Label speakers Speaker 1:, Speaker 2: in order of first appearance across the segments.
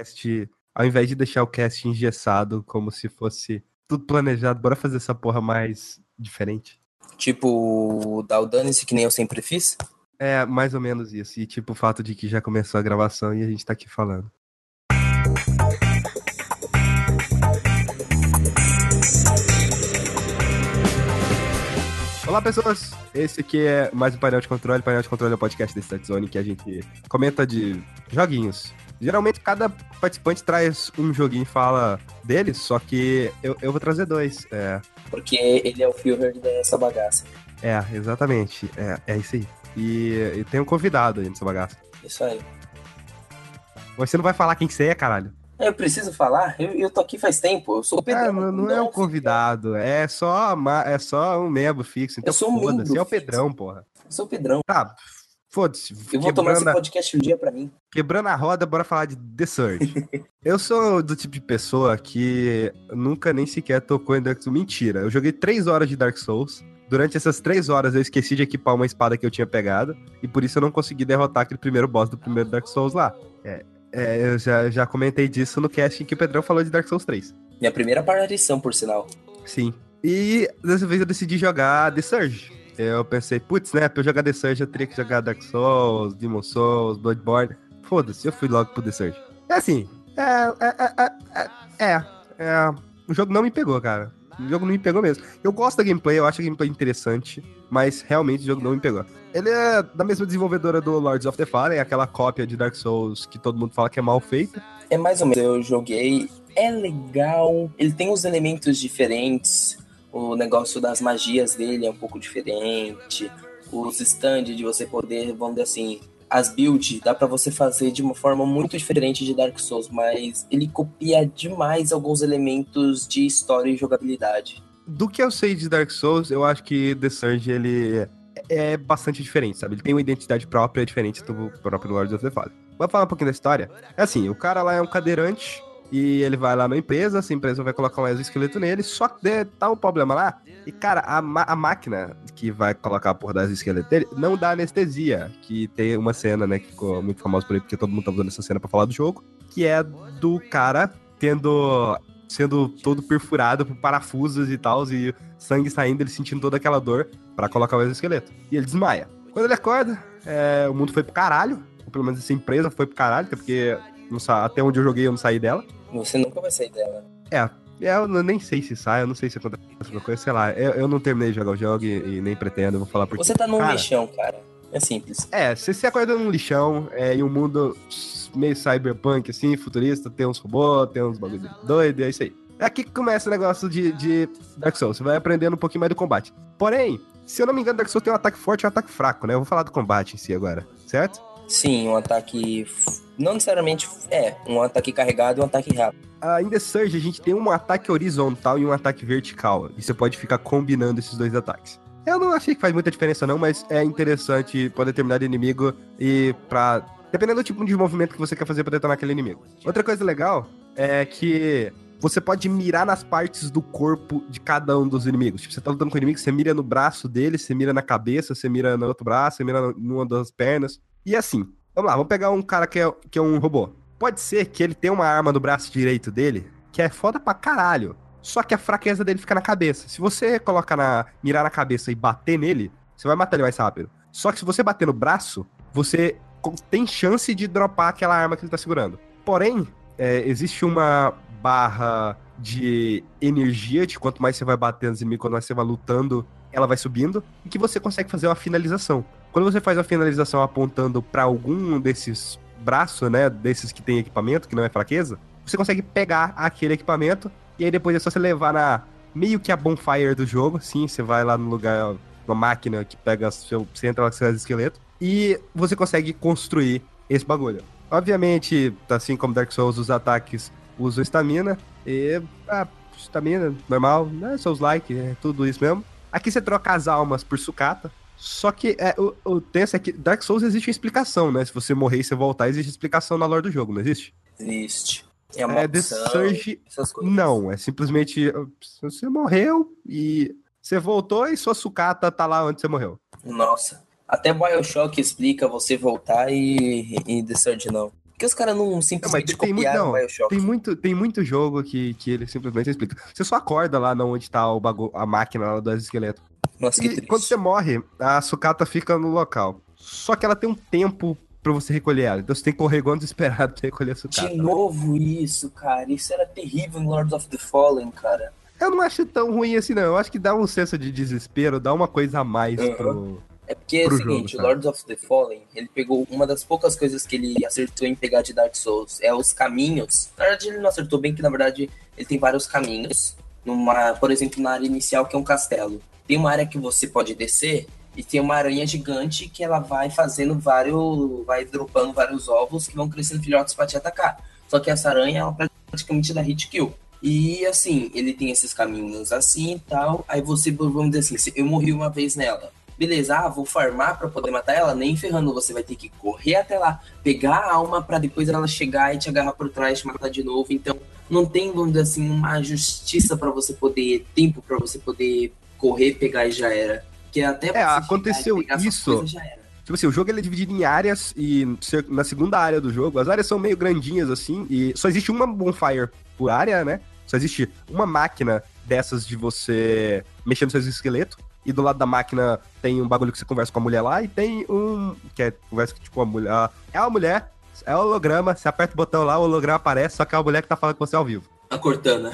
Speaker 1: cast, ao invés de deixar o cast engessado como se fosse tudo planejado, bora fazer essa porra mais diferente.
Speaker 2: Tipo, dar o dane-se que nem eu sempre fiz?
Speaker 1: É, mais ou menos isso. E tipo, o fato de que já começou a gravação e a gente tá aqui falando. Olá, pessoas! Esse aqui é mais um painel de controle. Painel de controle é o podcast da Start Zone que a gente comenta de joguinhos. Geralmente, cada participante traz um joguinho e fala dele, só que eu, eu vou trazer dois. É,
Speaker 2: Porque ele é o Führer dessa bagaça.
Speaker 1: é exatamente. É, é isso aí. E, e tem um convidado aí nessa bagaça.
Speaker 2: Isso aí.
Speaker 1: Você não vai falar quem que você é, caralho?
Speaker 2: Eu preciso falar? Eu, eu tô aqui faz tempo. Eu sou o Pedrão.
Speaker 1: Ah, não, não é um convidado, é só, é só um membro fixo. Então,
Speaker 2: Eu sou um membro
Speaker 1: é o. Pedrão, porra.
Speaker 2: Eu sou o Pedrão.
Speaker 1: Tá, foda-se.
Speaker 2: Eu vou tomar esse
Speaker 1: a-
Speaker 2: podcast um dia pra mim.
Speaker 1: quebrando a roda, bora falar de The Surge. eu sou do tipo de pessoa que nunca nem sequer tocou em Dark Souls. Mentira, eu joguei três horas de Dark Souls. Durante essas três horas eu esqueci de equipar uma espada que eu tinha pegado. E por isso eu não consegui derrotar aquele primeiro boss do primeiro Dark Souls lá. É, é, eu já, já comentei disso no cast em que o Pedrão falou de Dark Souls 3.
Speaker 2: Minha primeira aparição, por sinal.
Speaker 1: Sim. E dessa vez eu decidi jogar The Surge. Eu pensei, putz, né, pra eu jogar The Surge eu teria que jogar Dark Souls, Demon Souls, Bloodborne. Foda-se, eu fui logo pro The Surge. É assim, é, é, é, é, é, é, o jogo não me pegou, cara. O jogo não me pegou mesmo. Eu gosto da gameplay, eu acho a gameplay interessante, mas realmente o jogo não me pegou. Ele é da mesma desenvolvedora do Lords of the Fallen, aquela cópia de Dark Souls que todo mundo fala que é mal feita.
Speaker 2: É mais ou menos. Eu joguei. É legal. Ele tem os elementos diferentes. O negócio das magias dele é um pouco diferente. Os stands de você poder, vamos dizer assim, as builds dá pra você fazer de uma forma muito diferente de Dark Souls, mas ele copia demais alguns elementos de história e jogabilidade.
Speaker 1: do que eu sei de Dark Souls, eu acho que The Surge, ele é bastante diferente, sabe? Ele tem uma identidade própria, diferente do próprio Lord of the Fallen. Vamos falar um pouquinho da história? É assim, o cara lá é um cadeirante e ele vai lá na empresa, essa empresa vai colocar um exoesqueleto nele, só que tá um problema lá. E, cara, a, a máquina que vai colocar a porra do exoesqueleto dele não dá anestesia, que tem uma cena, né, que ficou muito famosa por aí, porque todo mundo tá usando essa cena pra falar do jogo, que é do cara tendo sendo todo perfurado por parafusos e tal, e sangue saindo, ele sentindo toda aquela dor pra colocar o exoesqueleto. E ele desmaia. Quando ele acorda, é, o mundo foi pro caralho, ou pelo menos essa empresa foi pro caralho, porque não até onde eu joguei eu não saí dela.
Speaker 2: Você nunca vai sair dela.
Speaker 1: É, eu não- nem sei se sai, eu não sei se acontece alguma coisa, sei lá. Eu, eu não terminei de jogar o jogo e, e nem pretendo, eu vou falar porque.
Speaker 2: Você tá num
Speaker 1: Cara,
Speaker 2: lixão, cara. É simples.
Speaker 1: É, você se acorda num lixão, é, em um mundo meio cyberpunk, assim, futurista, tem uns robôs, tem uns bagulho doido, é isso aí. É aqui que começa o negócio de, de Dark Souls, você vai aprendendo um pouquinho mais do combate. Porém, se eu não me engano, Dark Souls tem um ataque forte e um ataque fraco, né? Eu vou falar do combate em si agora, certo?
Speaker 2: Sim, um ataque. Não necessariamente. É, um ataque carregado e um ataque rápido.
Speaker 1: Ah, The Surge, a gente tem um ataque horizontal e um ataque vertical. E você pode ficar combinando esses dois ataques. Eu não achei que faz muita diferença, não, mas é interessante pra determinado inimigo e pra. Dependendo do tipo de movimento que você quer fazer pra detonar aquele inimigo. Outra coisa legal é que você pode mirar nas partes do corpo de cada um dos inimigos. Tipo, você tá lutando com o inimigo, você mira no braço dele, você mira na cabeça, você mira no outro braço, você mira numa das pernas. E assim, vamos lá, vamos pegar um cara que é, que é um robô. Pode ser que ele tenha uma arma no braço direito dele, que é foda pra caralho. Só que a fraqueza dele fica na cabeça. Se você colocar na. mirar na cabeça e bater nele, você vai matar ele mais rápido. Só que se você bater no braço, você tem chance de dropar aquela arma que ele tá segurando. Porém, é, existe uma barra de energia de quanto mais você vai batendo nos inimigos, quanto mais você vai lutando, ela vai subindo, e que você consegue fazer uma finalização. Quando você faz uma finalização apontando pra algum desses braços, né, desses que tem equipamento, que não é fraqueza, você consegue pegar aquele equipamento, e aí depois é só você levar na meio que a bonfire do jogo, sim, você vai lá no lugar, uma máquina que pega seu, você entra lá com seu esqueleto, e você consegue construir esse bagulho. Obviamente, assim como Dark Souls, os ataques usam estamina, e ah, estamina, normal, né, Souls-like, é tudo isso mesmo. Aqui você troca as almas por sucata, só que é, o, o tenso é que Dark Souls existe uma explicação, né? Se você morrer e você voltar, existe explicação na lore do jogo, não existe?
Speaker 2: Existe. É uma
Speaker 1: É, The
Speaker 2: opção,
Speaker 1: Surge
Speaker 2: essas coisas.
Speaker 1: não, é simplesmente você morreu e você voltou e sua sucata tá lá onde você morreu.
Speaker 2: Nossa. Até Bioshock explica você voltar e, e The Surge não. Que os caras não simplesmente não, tem copiaram muito, não, Bioshock?
Speaker 1: Tem muito, tem muito jogo que, que ele simplesmente explica. Você só acorda lá onde tá o bagulho, a máquina lá do esqueleto. Nossa, e quando você morre, a sucata fica no local. Só que ela tem um tempo pra você recolher ela. Então você tem que correr igual desesperado pra recolher a sucata.
Speaker 2: De novo isso, cara. Isso era terrível em Lords of the Fallen, cara.
Speaker 1: Eu não acho tão ruim assim, não. Eu acho que dá um senso de desespero, dá uma coisa a mais uhum. pro
Speaker 2: é porque é o seguinte, jogo, o Lords of the Fallen, ele pegou uma das poucas coisas que ele acertou em pegar de Dark Souls, é os caminhos. Na verdade, ele não acertou bem, que na verdade ele tem vários caminhos. Numa, por exemplo, na área inicial, que é um castelo. Tem uma área que você pode descer e tem uma aranha gigante que ela vai fazendo vários. vai dropando vários ovos que vão crescendo filhotes para te atacar. Só que essa aranha ela praticamente dá hit kill. E assim, ele tem esses caminhos assim e tal. Aí você, vamos dizer assim, eu morri uma vez nela beleza, ah, vou farmar para poder matar ela, nem ferrando, você vai ter que correr até lá, pegar a alma para depois ela chegar e te agarrar por trás, te matar de novo. Então, não tem, vamos dizer assim, uma justiça para você poder, tempo para você poder correr, pegar e já era. Que até
Speaker 1: é, aconteceu isso. Tipo assim, o jogo ele é dividido em áreas e na segunda área do jogo, as áreas são meio grandinhas assim e só existe uma bonfire por área, né? Só existe uma máquina dessas de você mexer no seu esqueleto e do lado da máquina tem um bagulho que você conversa com a mulher lá, e tem um. Que é conversa que, tipo, a mulher. É uma mulher, é um holograma, você aperta o botão lá, o holograma aparece, só que é a mulher que tá falando com você ao vivo.
Speaker 2: A Cortana.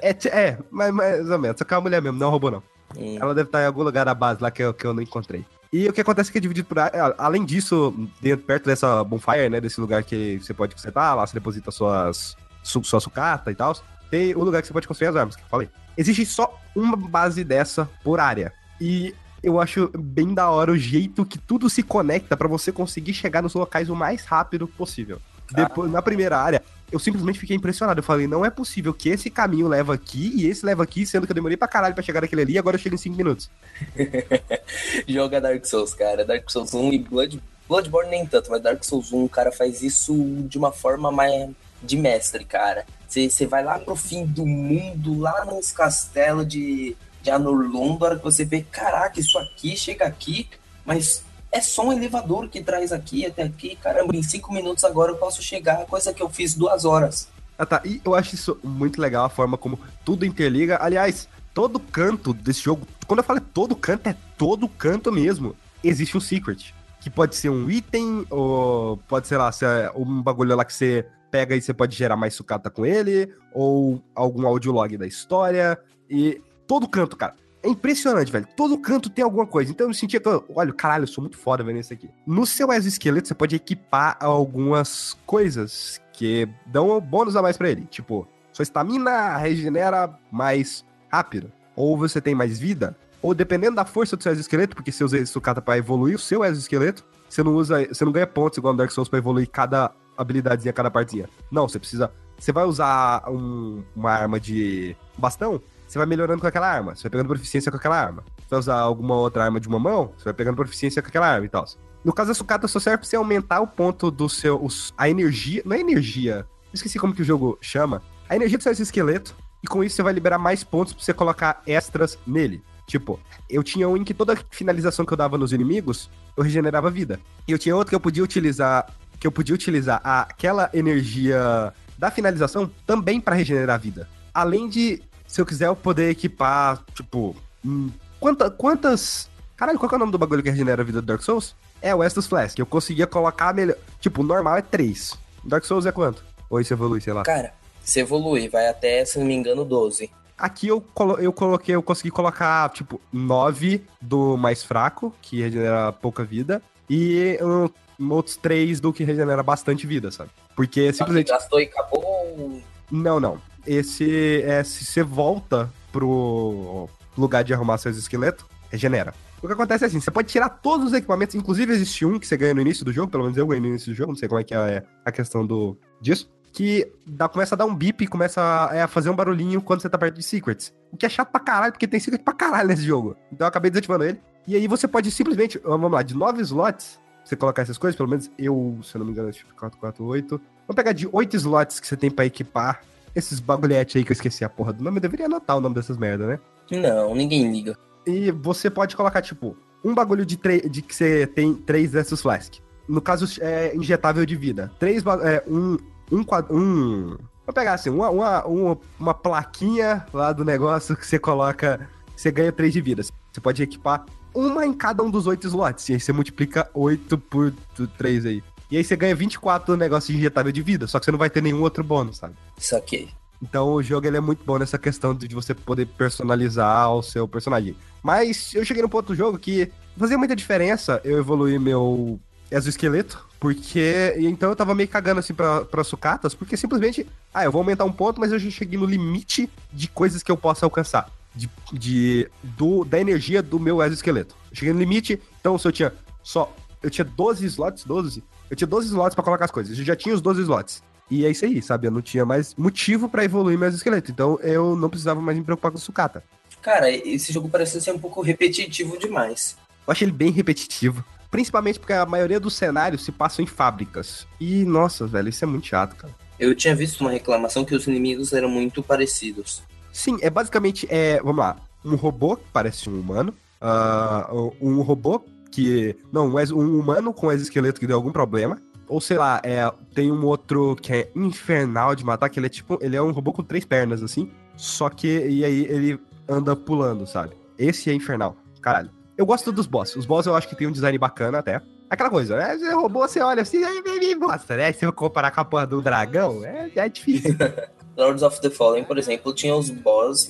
Speaker 1: é, é, é mais, mais ou menos, só que é uma mulher mesmo, não é um robô, não. Hum. Ela deve estar em algum lugar da base lá que eu, que eu não encontrei. E o que acontece é que é dividido por. Além disso, dentro, perto dessa bonfire, né? Desse lugar que você pode consertar, lá você deposita suas, su, sua sucata e tal. Tem o lugar que você pode construir as armas, que eu falei. Existe só uma base dessa por área. E eu acho bem da hora o jeito que tudo se conecta para você conseguir chegar nos locais o mais rápido possível. Depois, na primeira área, eu simplesmente fiquei impressionado. Eu falei, não é possível que esse caminho leva aqui e esse leva aqui, sendo que eu demorei pra caralho pra chegar naquele ali e agora eu chego em 5 minutos.
Speaker 2: Joga Dark Souls, cara. Dark Souls 1 e Blood... Bloodborne nem tanto, mas Dark Souls 1, o cara faz isso de uma forma mais de mestre, cara. Você vai lá pro fim do mundo, lá nos castelos de, de Anorlondo, a que você vê, caraca, isso aqui chega aqui, mas é só um elevador que traz aqui até aqui. Caramba, em cinco minutos agora eu posso chegar, coisa que eu fiz duas horas.
Speaker 1: Ah tá, e eu acho isso muito legal, a forma como tudo interliga. Aliás, todo canto desse jogo, quando eu falo todo canto, é todo canto mesmo. Existe um secret. Que pode ser um item, ou pode ser lá, se é um bagulho lá que você pega e você pode gerar mais sucata com ele, ou algum audiolog da história, e todo canto, cara. É impressionante, velho. Todo canto tem alguma coisa. Então eu sentia que, olha, caralho, eu sou muito foda vendo isso aqui. No seu exoesqueleto, você pode equipar algumas coisas que dão bônus a mais para ele. Tipo, sua estamina regenera mais rápido. Ou você tem mais vida. Ou dependendo da força do seu exoesqueleto, porque você usa sucata pra evoluir o seu exoesqueleto, você não usa. Você não ganha pontos igual no Dark Souls pra evoluir cada habilidadezinha, cada partezinha. Não, você precisa. Você vai usar um, uma arma de bastão, você vai melhorando com aquela arma. Você vai pegando proficiência com aquela arma. Você vai usar alguma outra arma de uma mão, você vai pegando proficiência com aquela arma e tal. No caso da sucata, só serve pra você aumentar o ponto do seu. Os, a energia. Não é energia. Esqueci como que o jogo chama. A energia do seu esqueleto. E com isso você vai liberar mais pontos pra você colocar extras nele. Tipo, eu tinha um em que toda finalização que eu dava nos inimigos, eu regenerava vida. E eu tinha outro que eu podia utilizar que eu podia utilizar aquela energia da finalização também para regenerar a vida. Além de, se eu quiser, eu poder equipar, tipo, hum, quanta, quantas. Caralho, qual é o nome do bagulho que regenera a vida do Dark Souls? É o Estus Flask. Eu conseguia colocar melhor. Tipo, o normal é 3. Dark Souls é quanto? Ou isso evolui, sei lá.
Speaker 2: Cara, se evolui, vai até, se não me engano, 12.
Speaker 1: Aqui eu, colo eu coloquei, eu consegui colocar, tipo, 9 do mais fraco, que regenera pouca vida, e um, outros três do que regenera bastante vida, sabe? Porque simplesmente.
Speaker 2: Gastou e acabou?
Speaker 1: Não, não. Esse é se você volta pro lugar de arrumar seus esqueletos, regenera. O que acontece é assim, você pode tirar todos os equipamentos, inclusive existe um que você ganha no início do jogo, pelo menos eu ganhei no início do jogo, não sei como é que é a questão do disso, que dá, começa a dar um bip, começa a, é, a, fazer um barulhinho quando você tá perto de secrets. O que é chato pra caralho, porque tem secret pra caralho nesse jogo. Então eu acabei desativando ele. E aí você pode simplesmente, vamos lá, de nove slots, você colocar essas coisas, pelo menos eu, se eu não me engano, tipo 448. Vamos pegar de 8 slots que você tem pra equipar esses bagulhetes aí que eu esqueci a porra do nome. Eu deveria anotar o nome dessas merda, né?
Speaker 2: Não, ninguém liga.
Speaker 1: E você pode colocar, tipo, um bagulho de, de que você tem três dessas flask. no caso, é injetável de vida. Três, é, um, um, um, vou pegar assim, uma, uma, uma, uma plaquinha lá do negócio que você coloca, você ganha três de vida. Você pode equipar uma em cada um dos oito slots, e aí você multiplica oito por três aí. E aí você ganha 24 negócios injetável de vida, só que você não vai ter nenhum outro bônus, sabe?
Speaker 2: Isso aqui.
Speaker 1: Então o jogo ele é muito bom nessa questão de você poder personalizar o seu personagem. Mas eu cheguei num ponto do jogo que fazia muita diferença eu evoluir meu exoesqueleto, porque então eu tava meio cagando assim pra, pra sucatas, porque simplesmente, ah, eu vou aumentar um ponto, mas eu já cheguei no limite de coisas que eu posso alcançar. De, de do, da energia do meu exoesqueleto. Eu cheguei no limite, então se eu tinha só. Eu tinha 12 slots, 12. Eu tinha 12 slots para colocar as coisas. Eu já tinha os 12 slots. E é isso aí, sabe? Eu não tinha mais motivo para evoluir meus esqueletos. Então eu não precisava mais me preocupar com sucata.
Speaker 2: Cara, esse jogo parece ser um pouco repetitivo demais.
Speaker 1: Eu achei ele bem repetitivo. Principalmente porque a maioria dos cenários se passam em fábricas. E, nossa, velho, isso é muito chato, cara.
Speaker 2: Eu tinha visto uma reclamação que os inimigos eram muito parecidos.
Speaker 1: Sim, é basicamente, é, vamos lá, um robô que parece um humano, uh, um robô que, não, um humano com exoesqueleto que deu algum problema, ou sei lá, é, tem um outro que é infernal de matar, que ele é tipo. Ele é um robô com três pernas, assim. Só que. E aí ele anda pulando, sabe? Esse é infernal. Caralho. Eu gosto dos boss. Os boss eu acho que tem um design bacana até. Aquela coisa, né? Você robô, você olha assim, aí me mostra, né? Se eu comparar com a porra do dragão, é, é difícil.
Speaker 2: Lords of the Fallen, por exemplo, tinha os boss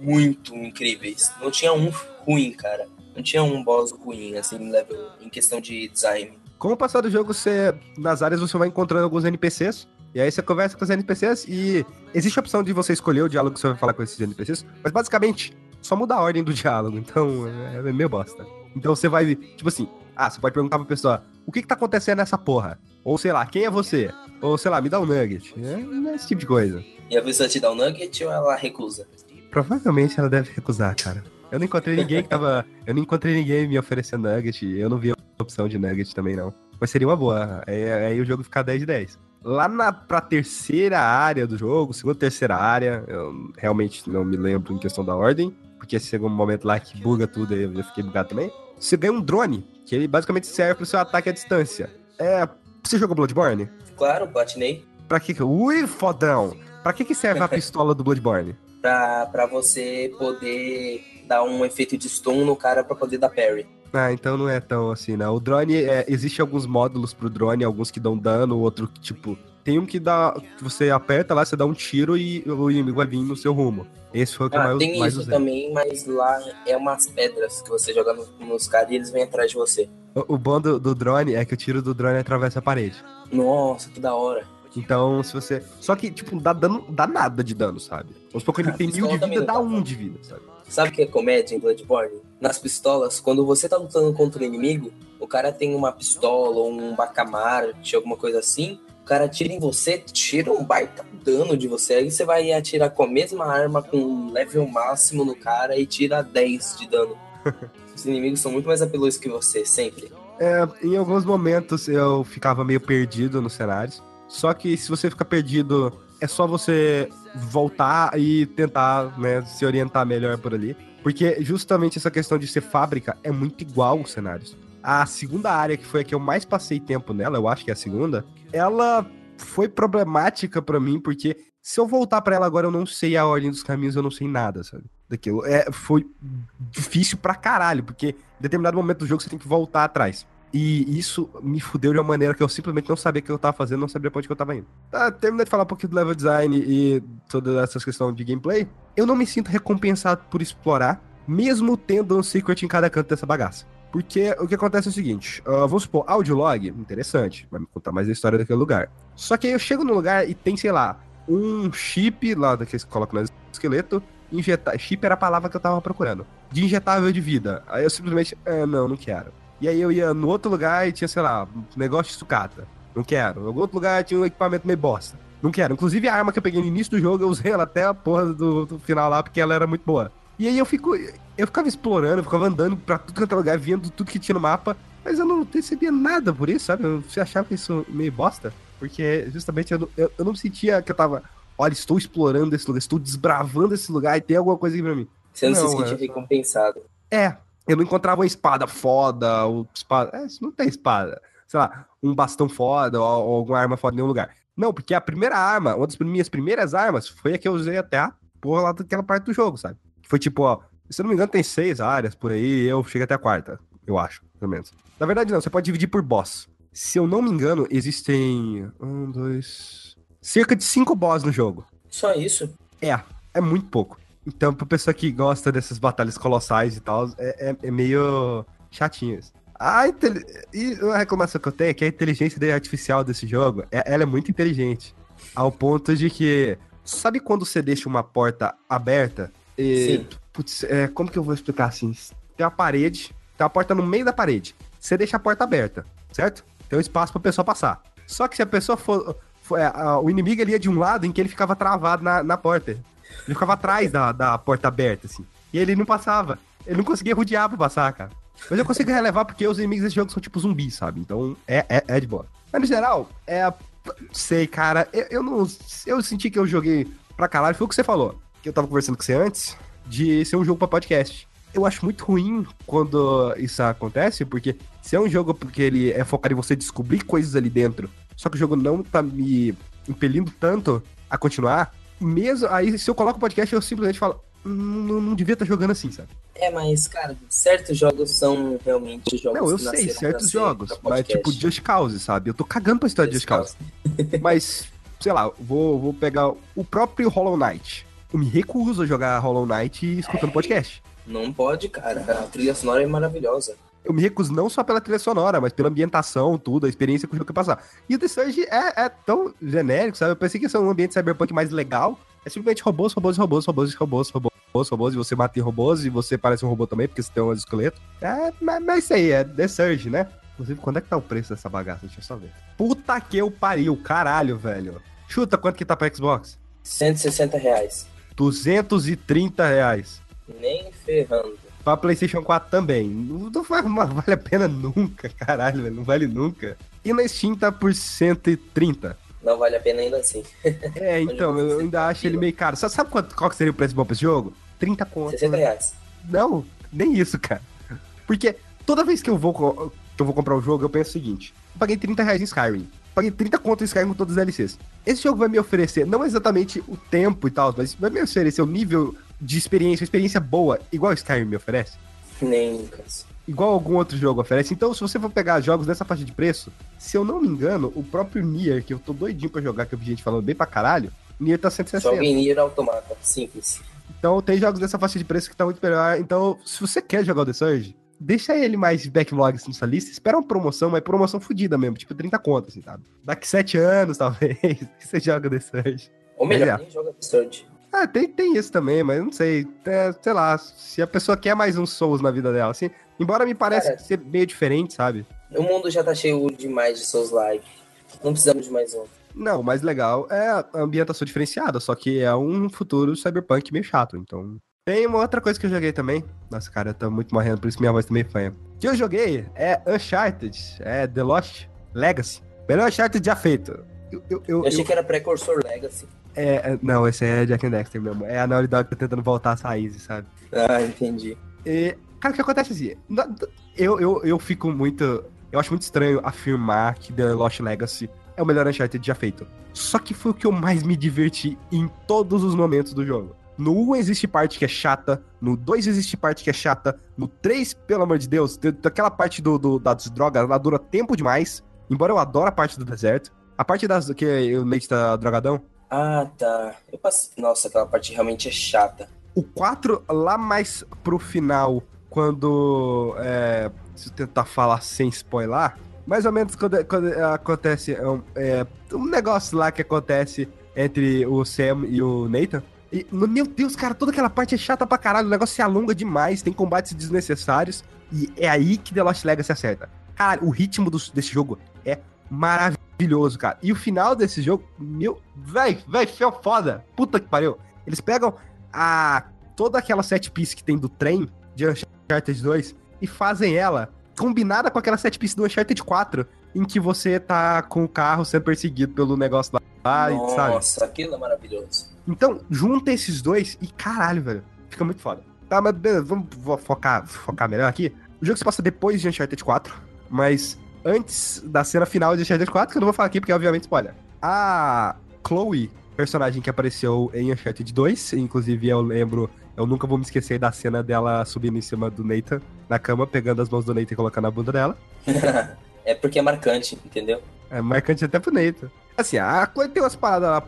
Speaker 2: muito incríveis. Não tinha um ruim, cara. Não tinha um boss ruim, assim, level, em questão de design.
Speaker 1: Com o passar do jogo, você nas áreas você vai encontrando alguns NPCs. E aí você conversa com os NPCs e existe a opção de você escolher o diálogo que você vai falar com esses NPCs. Mas basicamente, só muda a ordem do diálogo. Então é, é meio bosta. Então você vai, tipo assim, ah, você pode perguntar pra pessoa, o que que tá acontecendo nessa porra? Ou sei lá, quem é você? Ou sei lá, me dá um nugget. É, é esse tipo de coisa.
Speaker 2: E a pessoa te dá um nugget ou ela recusa?
Speaker 1: Provavelmente ela deve recusar, cara. Eu não encontrei ninguém que tava. Eu não encontrei ninguém me oferecendo nugget. Eu não vi opção de nugget também, não. Mas seria uma boa. Aí, aí o jogo ficar 10 de 10. Lá na, pra terceira área do jogo, segunda terceira área, eu realmente não me lembro em questão da ordem, porque chegou um momento lá que buga tudo, aí eu já fiquei bugado também. Você ganha um drone, que ele basicamente serve pro seu ataque à distância. É. Você jogou Bloodborne?
Speaker 2: Claro, platinei.
Speaker 1: Pra que. Ui, fodão! Pra que, que serve a pistola do Bloodborne?
Speaker 2: Pra, pra você poder dar um efeito de stun no cara pra poder dar parry.
Speaker 1: Ah, então não é tão assim, né? O drone, é, existe alguns módulos pro drone, alguns que dão dano, outro que, tipo... Tem um que dá... Você aperta lá, você dá um tiro e o inimigo vai vir no seu rumo. Esse foi o que
Speaker 2: ah,
Speaker 1: mais,
Speaker 2: tem
Speaker 1: mais
Speaker 2: isso
Speaker 1: usei.
Speaker 2: também, mas lá é umas pedras que você joga no, nos caras e eles vêm atrás de você.
Speaker 1: O, o bom do, do drone é que o tiro do drone atravessa a parede.
Speaker 2: Nossa, que da hora.
Speaker 1: Então, se você... Só que, tipo, dá, dano, dá nada de dano, sabe? Vamos supor que ele
Speaker 2: A
Speaker 1: tem mil de vida, dá um de vida, sabe?
Speaker 2: Sabe o que é comédia em Bloodborne? Nas pistolas, quando você tá lutando contra o inimigo, o cara tem uma pistola ou um bacamarte, alguma coisa assim, cara atira em você, tira um baita dano de você, aí você vai atirar com a mesma arma, com um level máximo no cara e tira 10 de dano. Os inimigos são muito mais apelões que você, sempre.
Speaker 1: É, em alguns momentos eu ficava meio perdido nos cenários. Só que se você ficar perdido, é só você voltar e tentar né, se orientar melhor por ali. Porque justamente essa questão de ser fábrica é muito igual os cenários. A segunda área, que foi a que eu mais passei tempo nela, eu acho que é a segunda, ela foi problemática pra mim, porque se eu voltar pra ela agora, eu não sei a ordem dos caminhos, eu não sei nada, sabe? Daquilo. É, foi difícil pra caralho, porque em determinado momento do jogo você tem que voltar atrás. E isso me fudeu de uma maneira que eu simplesmente não sabia o que eu tava fazendo, não sabia pra onde que eu tava indo. Tá, terminei de falar um pouquinho do level design e todas essas questões de gameplay. Eu não me sinto recompensado por explorar, mesmo tendo um secret em cada canto dessa bagaça. Porque o que acontece é o seguinte: ah, vamos supor, audiolog, interessante, vai me contar mais a história daquele lugar. Só que aí eu chego no lugar e tem, sei lá, um chip lá que colocam no esqueleto. Injetar. Chip era a palavra que eu tava procurando. De injetável de vida. Aí eu simplesmente, ah, não, não quero. E aí eu ia no outro lugar e tinha, sei lá, um negócio de sucata. Não quero. No outro lugar tinha um equipamento meio bosta. Não quero. Inclusive a arma que eu peguei no início do jogo, eu usei ela até a porra do, do final lá, porque ela era muito boa. E aí eu fico. Eu ficava explorando, eu ficava andando pra tudo quanto é lugar, vendo tudo que tinha no mapa, mas eu não recebia nada por isso, sabe? Você achava isso meio bosta? Porque justamente eu, não- eu, eu não sentia que eu tava. Olha, estou explorando esse lugar, estou desbravando esse lugar e tem alguma coisa aqui pra mim.
Speaker 2: Você não,
Speaker 1: Não,
Speaker 2: se sente
Speaker 1: é.
Speaker 2: recompensado.
Speaker 1: É, eu não encontrava uma espada foda, ou espada. É, isso não tem espada. sei lá, um bastão foda ou, ou alguma arma foda em nenhum lugar. Não, porque a primeira arma, uma das minhas primeiras armas, foi a que eu usei até a porra lá daquela parte do jogo, sabe? Foi tipo, ó, se eu não me engano, tem seis áreas por aí, eu cheguei até a quarta, eu acho, pelo menos. Na verdade, não, você pode dividir por boss. Se eu não me engano, existem. Um, dois. Cerca de cinco boss no jogo.
Speaker 2: Só isso?
Speaker 1: É, é muito pouco. Então, pra pessoa que gosta dessas batalhas colossais e tal, é, é, é meio chatinho isso. A intel... E uma reclamação que eu tenho é que a inteligência artificial desse jogo, é, ela é muito inteligente. Ao ponto de que. Sabe quando você deixa uma porta aberta? E, Sim. Putz, é, como que eu vou explicar assim? Tem uma parede, tem uma porta no meio da parede. Você deixa a porta aberta, certo? Tem um espaço pra pessoa passar. Só que se a pessoa for. for é, a, o inimigo ele ia de um lado em que ele ficava travado na, na porta. Ele ficava atrás da, da porta aberta, assim. E ele não passava. Ele não conseguia rodear pra passar, cara. Mas eu consigo relevar porque os inimigos desse jogo são tipo zumbis, sabe? Então é, é, é de boa. Mas no geral, é. Sei, cara. Eu, eu não. Eu senti que eu joguei pra caralho. Foi o que você falou. Que eu tava conversando com você antes. De ser um jogo pra podcast. Eu acho muito ruim quando isso acontece, porque se é um jogo porque ele é focado em você descobrir coisas ali dentro, só que o jogo não tá me impelindo tanto a continuar, mesmo aí se eu coloco o podcast eu simplesmente falo, não, não devia estar tá jogando assim, sabe?
Speaker 2: É, mas, cara, certos jogos são realmente jogos
Speaker 1: Não, eu sei, certos jogos. Mas, tipo, Just Cause, sabe? Eu tô cagando pra história de Just Cause. mas, sei lá, vou, vou pegar o próprio Hollow Knight. Eu me recuso a jogar Hollow Knight escutando é, podcast.
Speaker 2: Não pode, cara. A trilha sonora é maravilhosa.
Speaker 1: Eu me recuso não só pela trilha sonora, mas pela ambientação, tudo, a experiência que o jogo quer passar. E o The Surge é, é tão genérico, sabe? Eu pensei que ia ser um ambiente cyberpunk mais legal. É simplesmente robôs, robôs, robôs, robôs, robôs, robôs robôs, robôs, e você mata em robôs, e você parece um robô também, porque você tem um esqueleto. É, mas, mas isso aí, é The Surge, né? Inclusive, quando é que tá o preço dessa bagaça? Deixa eu só ver. Puta que eu pariu, caralho, velho. Chuta quanto que tá pra Xbox?
Speaker 2: 160 reais.
Speaker 1: 230 reais.
Speaker 2: Nem ferrando.
Speaker 1: Pra PlayStation 4 também. Não, não vale a pena nunca, caralho, velho. Não vale nunca. E na Steam tá por 130
Speaker 2: não vale a pena ainda assim.
Speaker 1: É, então, eu ainda acho ele meio caro. Sabe, sabe quanto, qual seria o preço bom pra esse jogo? 30 conto.
Speaker 2: 60 reais.
Speaker 1: Não, nem isso, cara. Porque toda vez que eu vou, que eu vou comprar o um jogo, eu penso o seguinte: eu paguei 30 reais em Skyrim. Paguei 30 conto em Skyrim com todos os DLCs. Esse jogo vai me oferecer, não exatamente o tempo e tal, mas vai me oferecer o nível de experiência, uma experiência boa, igual o Skyrim me oferece?
Speaker 2: Nem, Lucas
Speaker 1: igual algum outro jogo oferece. Então, se você for pegar jogos dessa faixa de preço, se eu não me engano, o próprio Nier, que eu tô doidinho pra jogar, que eu vi gente falando bem pra caralho, Nier tá 160.
Speaker 2: Jogue Nier Automata, simples.
Speaker 1: Então, tem jogos dessa faixa de preço que tá muito melhor. Então, se você quer jogar o The Surge, deixa ele mais backlog assim, nessa lista, espera uma promoção, mas promoção fodida mesmo, tipo 30 contas, assim, sabe? Daqui 7 anos, talvez, você joga The Surge.
Speaker 2: Ou melhor, é. nem joga The Surge.
Speaker 1: Ah, tem, tem isso também, mas não sei. É, sei lá, se a pessoa quer mais um Souls na vida dela, assim. Embora me pareça ser meio diferente, sabe?
Speaker 2: O mundo já tá cheio demais de Souls-like. Não precisamos de mais um.
Speaker 1: Não, o mais legal é a ambientação diferenciada, só que é um futuro cyberpunk meio chato, então. Tem uma outra coisa que eu joguei também. Nossa, cara, eu tô muito morrendo, por isso minha voz tá meio fanha. Que eu joguei é Uncharted, é The Lost Legacy. Melhor Uncharted já feito.
Speaker 2: Eu, eu, eu, eu achei que era precursor Legacy.
Speaker 1: É, é, não, esse é Jack and Dexter mesmo. É a Naughty Dog tá tentando voltar às raízes, sabe?
Speaker 2: Ah, entendi.
Speaker 1: E, cara, o que acontece assim? Eu, eu, eu fico muito. Eu acho muito estranho afirmar que The Lost Legacy é o melhor Uncharted já feito. Só que foi o que eu mais me diverti em todos os momentos do jogo. No 1 existe parte que é chata, no 2 existe parte que é chata, no 3, pelo amor de Deus, daquela parte do, do, das drogas, ela dura tempo demais. Embora eu adore a parte do deserto. A parte das que o Nate tá drogadão,
Speaker 2: ah, tá. Eu passei... Nossa, aquela parte realmente é chata.
Speaker 1: O 4, lá mais pro final, quando. É, se eu tentar falar sem spoiler, mais ou menos quando, quando acontece é um, é, um negócio lá que acontece entre o Sam e o Nathan. E, meu Deus, cara, toda aquela parte é chata pra caralho. O negócio se alonga demais, tem combates desnecessários. E é aí que The Lost Legacy acerta. Cara, o ritmo do, desse jogo é maravilhoso, cara. E o final desse jogo, meu. Véi, véi, foi foda. Puta que pariu. Eles pegam a. toda aquela set piece que tem do trem de Uncharted 2 e fazem ela combinada com aquela set piece do Uncharted 4, em que você tá com o carro sendo perseguido pelo negócio lá,
Speaker 2: Nossa, sabe? Nossa, aquilo é maravilhoso.
Speaker 1: Então, junta esses dois e caralho, velho. Fica muito foda. Tá, mas beleza, vamos focar, focar melhor aqui. O jogo se passa depois de Uncharted 4, mas antes da cena final de Uncharted 4, que eu não vou falar aqui porque obviamente spoiler. A Chloe, personagem que apareceu em Uncharted 2, inclusive eu lembro, eu nunca vou me esquecer da cena dela subindo em cima do Nathan na cama, pegando as mãos do Nathan e colocando na bunda dela.
Speaker 2: é porque é marcante, entendeu?
Speaker 1: É marcante até pro Nathan. Assim, a Chloe tem umas paradas lá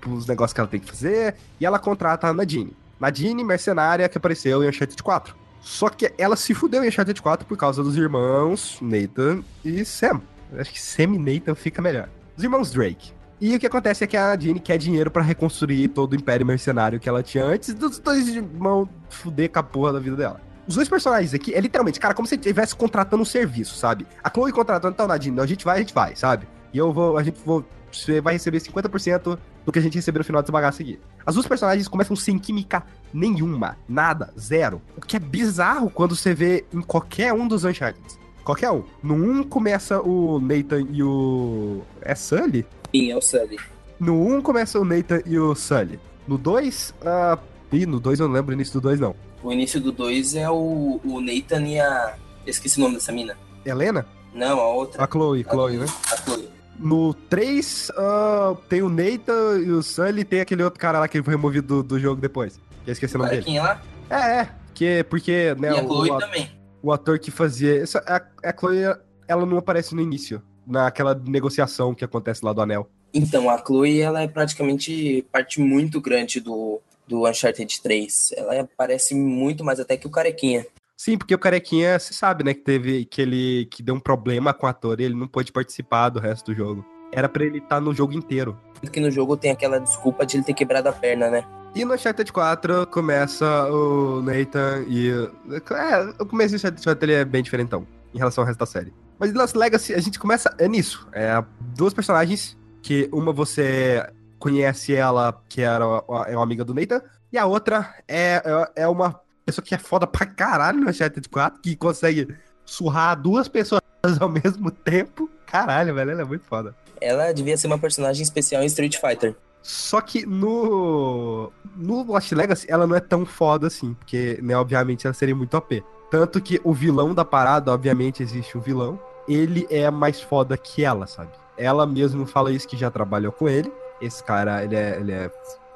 Speaker 1: pros negócios que ela tem que fazer, e ela contrata a Nadine. Nadine, mercenária, que apareceu em Uncharted 4. Só que ela se fudeu em Uncharted 4 por causa dos irmãos Nathan e Sam. Acho que Sam e Nathan fica melhor. Os irmãos Drake. E o que acontece é que a Nadine quer dinheiro para reconstruir todo o império mercenário que ela tinha antes dos dois irmãos fuder com a porra da vida dela. Os dois personagens aqui é literalmente, cara, como se estivesse contratando um serviço, sabe? A Chloe contratando, então, Nadine, a gente vai, a gente vai, sabe? E eu vou, a gente vou, você vai receber 50% do que a gente receber no final desse bagaço aqui. As duas personagens começam sem química nenhuma, nada, zero. O que é bizarro quando você vê em qualquer um dos Uncharted. Qualquer um. No 1 um começa o Nathan e o. É Sully?
Speaker 2: Sim, é o Sully.
Speaker 1: No 1 um começa o Nathan e o Sully. No 2, uh... Ah, Ih, no 2 eu não lembro o início do 2, não.
Speaker 2: O início do 2 é o, o Nathan e a. Eu esqueci o nome dessa mina.
Speaker 1: Helena?
Speaker 2: Não, a outra.
Speaker 1: A Chloe, a Chloe, né?
Speaker 2: A Chloe.
Speaker 1: No 3, uh, ah, tem o Nathan e o Sully, tem aquele outro cara lá que foi removido do, do jogo depois. Que eu esqueci o nome dele.
Speaker 2: Lá?
Speaker 1: É, é. Que, porque, né,
Speaker 2: e a Chloe
Speaker 1: o,
Speaker 2: também.
Speaker 1: O ator que fazia. Essa, a, a Chloe, ela não aparece no início. Naquela negociação que acontece lá do anel.
Speaker 2: Então, a Chloe, ela é praticamente parte muito grande do, do Uncharted 3. Ela aparece muito mais até que o Carequinha.
Speaker 1: Sim, porque o Carequinha, você sabe, né, que teve que ele que deu um problema com o ator e ele não pôde participar do resto do jogo. Era para ele estar tá no jogo inteiro.
Speaker 2: Porque no jogo tem aquela desculpa de ele ter quebrado a perna, né?
Speaker 1: E no Uncharted 4 começa o Nathan e. É, o começo do Uncharted 4 ele é bem diferentão em relação ao resto da série. Mas em Lost Legacy a gente começa é nisso. É duas personagens que uma você conhece ela, que era é uma amiga do Nathan, e a outra é, é, é uma pessoa que é foda pra caralho no Uncharted 4, que consegue surrar duas pessoas ao mesmo tempo. Caralho, velho, ela é muito foda.
Speaker 2: Ela devia ser uma personagem especial em Street Fighter.
Speaker 1: Só que no. No Lost Legacy, ela não é tão foda assim, porque, né, obviamente, ela seria muito OP. Tanto que o vilão da parada, obviamente, existe um vilão. Ele é mais foda que ela, sabe? Ela mesmo fala isso que já trabalhou com ele. Esse cara, ele é, ele é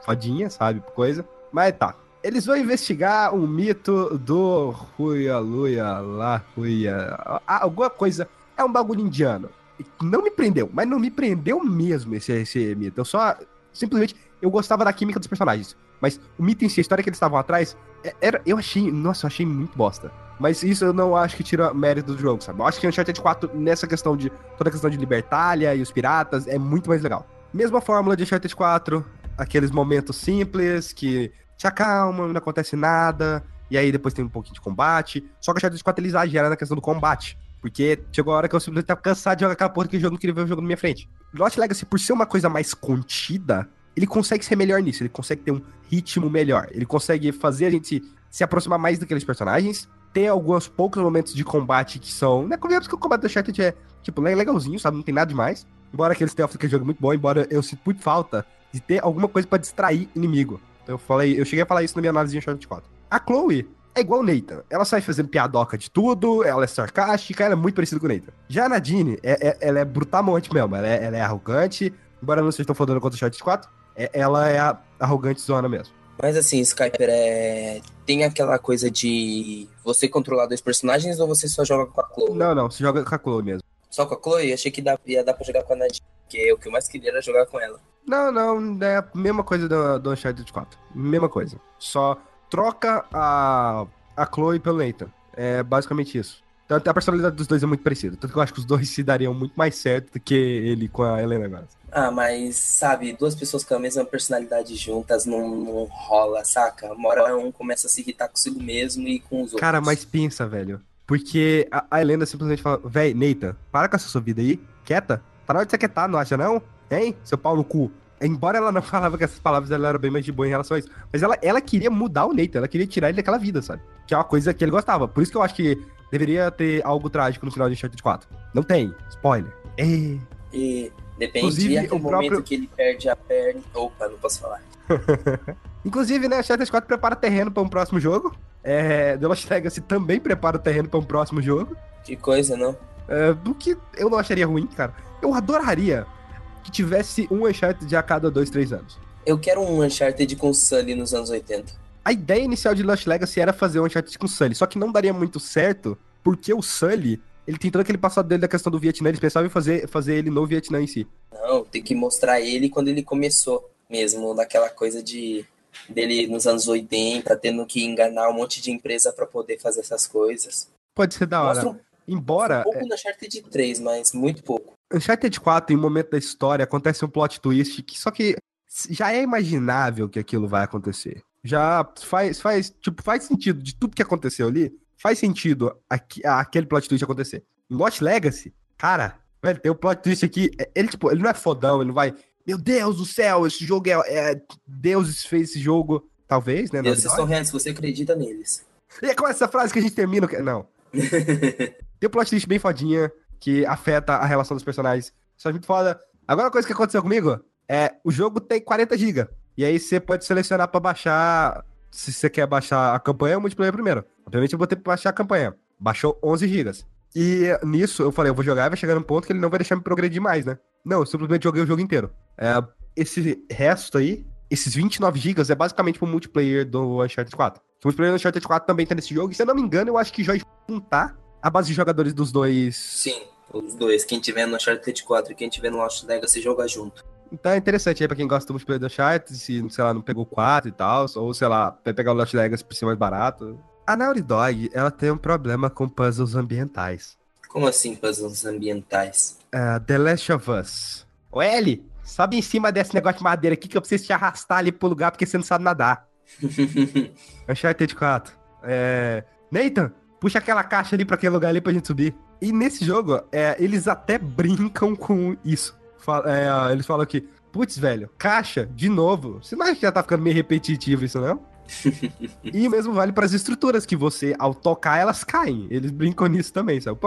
Speaker 1: fodinha, sabe? Coisa. Mas tá. Eles vão investigar um mito do Ruia Luia lá, Ruia. Alguma coisa. É um bagulho indiano. Não me prendeu, mas não me prendeu mesmo esse, esse mito. Eu só. Simplesmente, eu gostava da química dos personagens. Mas o mito em si, a história que eles estavam atrás, é, era, eu achei. Nossa, eu achei muito bosta. Mas isso eu não acho que tira mérito do jogo, sabe? Eu acho que Uncharted 4, nessa questão de. toda a questão de Libertália e os piratas, é muito mais legal. Mesma fórmula de Uncharted 4, aqueles momentos simples que te acalmam, não acontece nada, e aí depois tem um pouquinho de combate. Só que o Uncharted 4 ele exagera na questão do combate. Porque chegou a hora que eu simplesmente tava cansado de jogar aquela porra que jogo, não queria ver o jogo na minha frente. Lost Legacy, por ser uma coisa mais contida, ele consegue ser melhor nisso, ele consegue ter um ritmo melhor, ele consegue fazer a gente se aproximar mais daqueles personagens, ter alguns poucos momentos de combate que são. Né, convenhamos que o combate do Uncharted é, tipo, legalzinho, sabe? Não tem nada demais. Embora aquele stealth que jogo é muito bom, embora eu sinto muito falta de ter alguma coisa para distrair inimigo. Eu falei, eu cheguei a falar isso na minha análise de Uncharted 4. A Chloe é igual o Nathan. Ela sai fazendo piadoca de tudo, ela é sarcástica, ela é muito parecida com o Nathan. Já a Nadine, é, é, ela é brutalmente mesmo, ela é, ela é arrogante, embora não estejam falando contra o Uncharted 4, é, ela é a arrogante zona mesmo.
Speaker 2: Mas assim, Skyper, é... tem aquela coisa de você controlar dois personagens ou você só joga com a Chloe?
Speaker 1: Não, não, você joga com a Chloe mesmo.
Speaker 2: Só com a Chloe? Achei que dá, ia dar pra jogar com a Nadine, porque o que eu mais queria era jogar com ela.
Speaker 1: Não, não, é a mesma coisa do, do Uncharted 4. Mesma coisa. Só troca a, a Chloe pelo Nathan. É basicamente isso. Tanto a personalidade dos dois é muito parecida. Tanto que eu acho que os dois se dariam muito mais certo do que ele com a Helena agora.
Speaker 2: Ah, mas, sabe, duas pessoas com a mesma personalidade juntas não, não rola, saca? Uma hora um começa a se irritar consigo mesmo e com os outros.
Speaker 1: Cara, mas pensa, velho. Porque a, a Helena simplesmente fala, véi, Nathan, para com essa sua vida aí, quieta. Para onde você quer estar, não acha não? Hein, seu pau no cu. Embora ela não falava que essas palavras ela era bem mais de boa em relação a isso. Mas ela, ela queria mudar o Nathan, ela queria tirar ele daquela vida, sabe? Que é uma coisa que ele gostava. Por isso que eu acho que deveria ter algo trágico no final de Uncharted 4. Não tem. Spoiler.
Speaker 2: E... e depende Inclusive, o próprio... momento que ele perde a perna. Opa, não posso falar.
Speaker 1: Inclusive, né, Uncharted 4 prepara terreno para um próximo jogo. É, The Lost Legacy também prepara o terreno para um próximo jogo.
Speaker 2: Que coisa, não?
Speaker 1: É, do que eu não acharia ruim, cara. Eu adoraria que tivesse um Uncharted a cada dois, três anos.
Speaker 2: Eu quero um Uncharted com Sully nos anos 80.
Speaker 1: A ideia inicial de Lost Legacy era fazer um Uncharted com Sully, só que não daria muito certo, porque o Sully, ele tem todo aquele passado dele da questão do Vietnã, eles pensavam em fazer, fazer ele no Vietnã em si.
Speaker 2: Não, tem que mostrar ele quando ele começou mesmo, daquela coisa de dele nos anos 80, tendo que enganar um monte de empresa para poder fazer essas coisas.
Speaker 1: Pode ser da hora.
Speaker 2: Mostra um,
Speaker 1: Embora.
Speaker 2: um pouco no Uncharted 3, mas muito pouco.
Speaker 1: Uncharted 4, em um momento da história, acontece um plot twist que só que já é imaginável que aquilo vai acontecer. Já faz, faz, tipo, faz sentido de tudo que aconteceu ali, faz sentido aqui, aquele plot twist acontecer. Em Lost Legacy, cara, velho, tem um plot twist aqui, ele, tipo, ele não é fodão, ele não vai, meu Deus do céu, esse jogo é, é Deus fez esse jogo, talvez, né?
Speaker 2: Esses são reais, você acredita neles.
Speaker 1: E é com essa frase que a gente termina, não. tem um plot twist bem fodinha, que afeta a relação dos personagens. Isso é muito foda. Agora, a coisa que aconteceu comigo é: o jogo tem 40 GB. E aí você pode selecionar pra baixar. Se você quer baixar a campanha ou o multiplayer primeiro. Obviamente eu botei pra baixar a campanha. Baixou 11 GB. E nisso eu falei: eu vou jogar e vai chegar num ponto que ele não vai deixar me progredir mais, né? Não, eu simplesmente joguei o jogo inteiro. É, esse resto aí, esses 29 GB é basicamente pro multiplayer do Uncharted 4. O multiplayer do Uncharted 4 também tá nesse jogo. E se eu não me engano, eu acho que já juntar a base de jogadores dos dois.
Speaker 2: Sim, os dois. Quem tiver no Uncharted 4 e quem tiver no Lost Legacy joga junto.
Speaker 1: Então é interessante aí pra quem gosta do multiplayer do Uncharted, se, sei lá, não pegou o 4 e tal, ou sei lá, vai pegar o Lost Legacy por ser mais barato. A Naughty Dog, ela tem um problema com puzzles ambientais.
Speaker 2: Como assim puzzles ambientais?
Speaker 1: Uh, The Last of Us. Ô L, sobe em cima desse negócio de madeira aqui que eu preciso te arrastar ali pro lugar porque você não sabe nadar. Uncharted 4. É... Nathan, puxa aquela caixa ali pra aquele lugar ali pra gente subir. E nesse jogo, é, eles até brincam com isso. É, eles falam que, putz, velho, caixa, de novo. Você não acha que já tá ficando meio repetitivo isso, não? e o mesmo vale para as estruturas que você, ao tocar, elas caem. Eles brincam nisso também, sabe?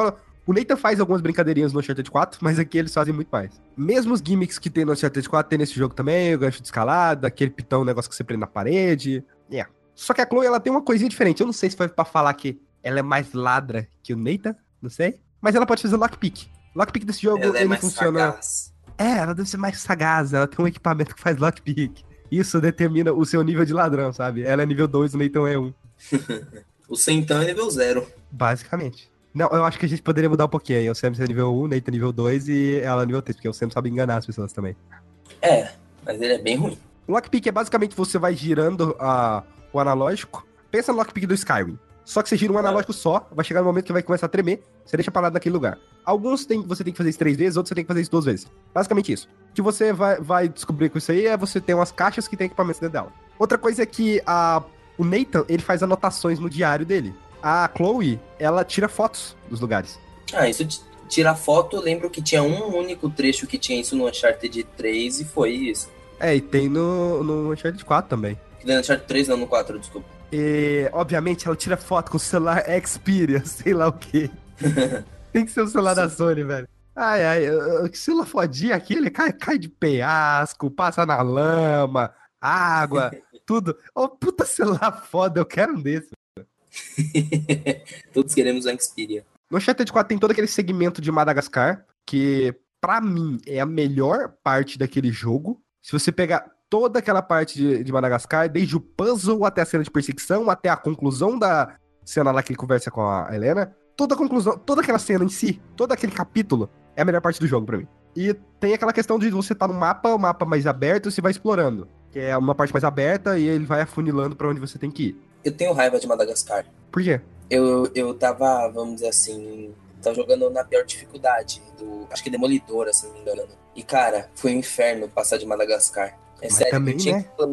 Speaker 1: O Nathan faz algumas brincadeirinhas no Uncharted 4, mas aqui eles fazem muito mais. Mesmo os gimmicks que tem no Uncharted 4, tem nesse jogo também, o gancho de escalada, aquele pitão, negócio que você prende na parede. Yeah. Só que a Chloe, ela tem uma coisinha diferente. Eu não sei se foi para falar que ela é mais ladra que o Nathan, não sei. Mas ela pode fazer lockpick. Lockpick desse jogo,
Speaker 2: ela é
Speaker 1: ele
Speaker 2: mais
Speaker 1: funciona.
Speaker 2: sagaz.
Speaker 1: É, ela deve ser mais sagaz, ela tem um equipamento que faz lockpick. Isso determina o seu nível de ladrão, sabe? Ela é nível 2, o Nathan é 1.
Speaker 2: O Centão é nível 0.
Speaker 1: Basicamente. Não, eu acho que a gente poderia mudar um pouquinho. O Sam é nível 1, o Nathan é nível 2 e ela é nível 3, porque o Sam sabe enganar as pessoas também.
Speaker 2: É, mas ele é bem ruim.
Speaker 1: O lockpick é basicamente você vai girando a, o analógico. Pensa no lockpick do Skyrim. Só que você gira um analógico só, vai chegar no momento que vai começar a tremer, você deixa parado naquele lugar. Alguns tem, você tem que fazer isso três vezes, outros você tem que fazer isso duas vezes. Basicamente isso. O que você vai, vai descobrir com isso aí é você ter umas caixas que tem equipamentos dentro dela. Outra coisa é que a, o Nathan, ele faz anotações no diário dele. A Chloe, ela tira fotos dos lugares.
Speaker 2: Ah, isso de tirar foto, eu lembro que tinha um único trecho que tinha isso no Uncharted 3 e foi isso.
Speaker 1: É, e tem no, no Uncharted 4 também.
Speaker 2: No Uncharted 3 não, no 4, desculpa.
Speaker 1: E, obviamente, ela tira foto com o celular Xperia, sei lá o quê. Tem que ser o celular da Sony, velho. Ai, ai, que celular fodinho aqui, ele cai, cai de penhasco, passa na lama, água, tudo. Ô, oh, puta celular foda, eu quero um desse.
Speaker 2: Todos queremos um Xperia.
Speaker 1: No Uncharted 4 tem todo aquele segmento de Madagascar, que para mim é a melhor parte daquele jogo. Se você pegar toda aquela parte de, de, Madagascar, desde o puzzle até a cena de perseguição, até a conclusão da cena lá que ele conversa com a Helena, toda a conclusão, toda aquela cena em si, todo aquele capítulo é a melhor parte do jogo para mim. E tem aquela questão de você estar tá no mapa, o mapa mais aberto, você vai explorando. Que é uma parte mais aberta e ele vai afunilando para onde você tem que ir.
Speaker 2: Eu tenho raiva de Madagascar.
Speaker 1: Por quê?
Speaker 2: Eu, eu tava, vamos dizer assim, tava jogando na pior dificuldade, do, acho que Demolidora, se não me engano. E cara, foi um inferno passar de Madagascar. É
Speaker 1: Mas
Speaker 2: sério,
Speaker 1: também,
Speaker 2: eu, tinha
Speaker 1: né?
Speaker 2: que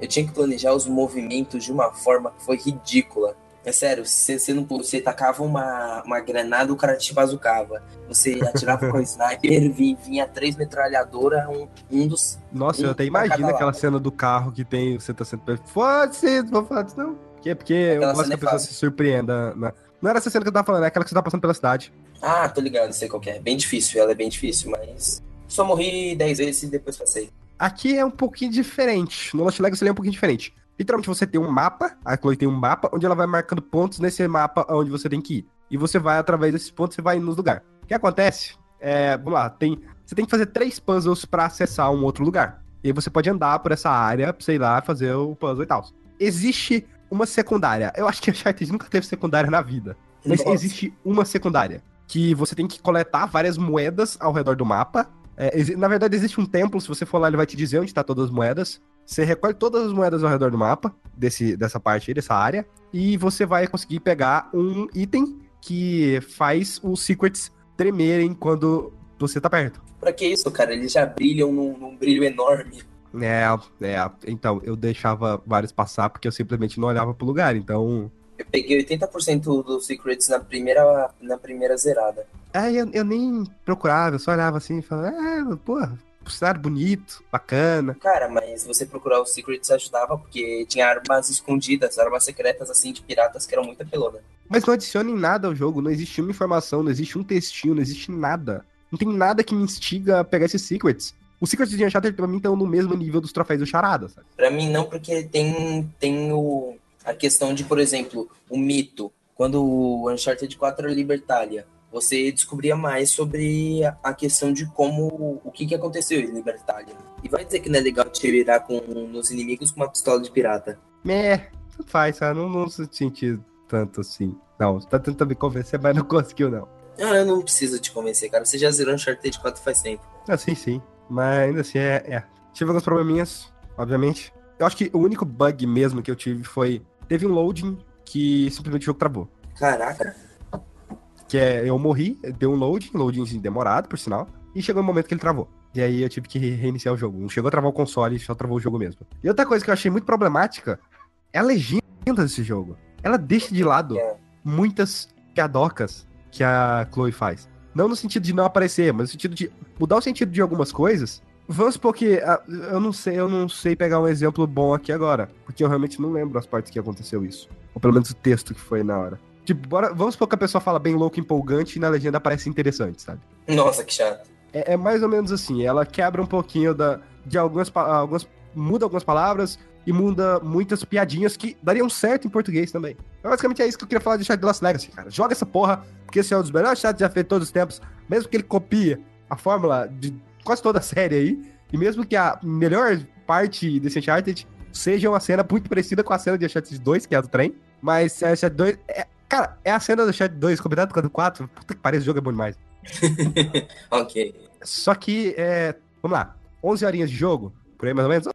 Speaker 2: eu tinha que planejar os movimentos de uma forma que foi ridícula. É sério, você, você não você tacava uma, uma granada, o cara te bazucava. Você atirava com o sniper, vinha, vinha três metralhadoras, um, um dos.
Speaker 1: Nossa,
Speaker 2: Um
Speaker 1: eu até imagino aquela
Speaker 2: lado.
Speaker 1: cena do carro que tem, você tá sendo. Foda-se, não vou falar disso não. Porque, é porque eu gosto que a
Speaker 2: é
Speaker 1: pessoa se surpreenda. na- Não era essa cena que eu tava falando, é aquela que você tá passando pela cidade.
Speaker 2: Ah, tô ligado, sei qual que é. Bem difícil, ela é bem difícil, mas. Só morri dez vezes e depois passei.
Speaker 1: Aqui é um pouquinho diferente. No Lost Legacy ele é um pouquinho diferente. Literalmente você tem um mapa, a Chloe tem um mapa onde ela vai marcando pontos nesse mapa onde você tem que ir. E você vai através desses pontos, você vai nos lugares. que acontece? É, vamos lá, tem, você tem que fazer três puzzles para acessar um outro lugar. E aí você pode andar por essa área, sei lá, fazer o puzzle e tal. Existe uma secundária. Eu acho que a Uncharted nunca teve secundária na vida. Mas Nossa. existe uma secundária. Que você tem que coletar várias moedas ao redor do mapa. É, na verdade, existe um templo. Se você for lá, ele vai te dizer onde tá todas as moedas. Você recolhe todas as moedas ao redor do mapa, desse, dessa parte aí, dessa área. E você vai conseguir pegar um item que faz os secrets tremerem quando você tá perto.
Speaker 2: Pra que isso, cara? Eles já brilham num, num brilho enorme.
Speaker 1: É, é. Então, eu deixava vários passar porque eu simplesmente não olhava pro lugar, então.
Speaker 2: Eu peguei 80% dos secrets na primeira, na primeira zerada.
Speaker 1: É, eu, eu nem procurava, eu só olhava assim e falava, é, porra, cenário bonito, bacana.
Speaker 2: Cara, mas você procurar os secrets ajudava porque tinha armas escondidas, armas secretas assim de piratas que eram muito apelona.
Speaker 1: Mas não adicionem nada ao jogo, não existe uma informação, não existe um textinho, não existe nada. Não tem nada que me instiga a pegar esses secrets. Os secrets de Uncharted pra mim estão no mesmo nível dos troféus do Charada, sabe?
Speaker 2: Pra mim não, porque tem, tem o, a questão de, por exemplo, o mito. Quando o Uncharted 4 era Libertalia, você descobria mais sobre a questão de como, o que, que aconteceu em Libertalia. E vai dizer que não é legal te virar com, nos inimigos com uma pistola de pirata.
Speaker 1: É, faz, sabe? Não, não senti tanto assim. Não, você tá tentando me convencer, mas não conseguiu, não.
Speaker 2: Não, eu não preciso te convencer, cara. Você já zerou Uncharted 4 faz tempo.
Speaker 1: Ah, sim, sim. Mas ainda assim, é, é. Tive alguns probleminhas, obviamente. Eu acho que o único bug mesmo que eu tive foi... Teve um loading que simplesmente o jogo travou.
Speaker 2: Caraca.
Speaker 1: Que é, eu morri, deu um loading, loading demorado, por sinal. E chegou o um momento que ele travou. E aí eu tive que reiniciar o jogo. Não chegou a travar o console, só travou o jogo mesmo. E outra coisa que eu achei muito problemática é a legenda desse jogo. Ela deixa de lado é. muitas piadocas que a Chloe faz. Não no sentido de não aparecer, mas no sentido de mudar o sentido de algumas coisas. Vamos supor que. Ah, eu não sei, eu não sei pegar um exemplo bom aqui agora. Porque eu realmente não lembro as partes que aconteceu isso. Ou pelo menos o texto que foi na hora. Tipo, bora, vamos supor que a pessoa fala bem louco, empolgante e na legenda parece interessante, sabe?
Speaker 2: Nossa, que chato.
Speaker 1: É, é mais ou menos assim. Ela quebra um pouquinho da, de algumas, algumas. Muda algumas palavras, e muda muitas piadinhas que dariam certo em português também. Então, basicamente é isso que eu queria falar de Shadow Lost Legacy, cara. Joga essa porra, porque esse é um dos melhores chats já feitos todos os tempos, mesmo que ele copie a fórmula de quase toda a série aí, e mesmo que a melhor parte desse Uncharted seja uma cena muito parecida com a cena de Uncharted 2, que é a do trem, mas a Uncharted 2... É, cara, é a cena do Uncharted 2 combinado com a do 4, puta que parece, o jogo é bom demais.
Speaker 2: ok.
Speaker 1: Só que, é, vamos lá, 11 horinhas de jogo, por aí mais ou menos,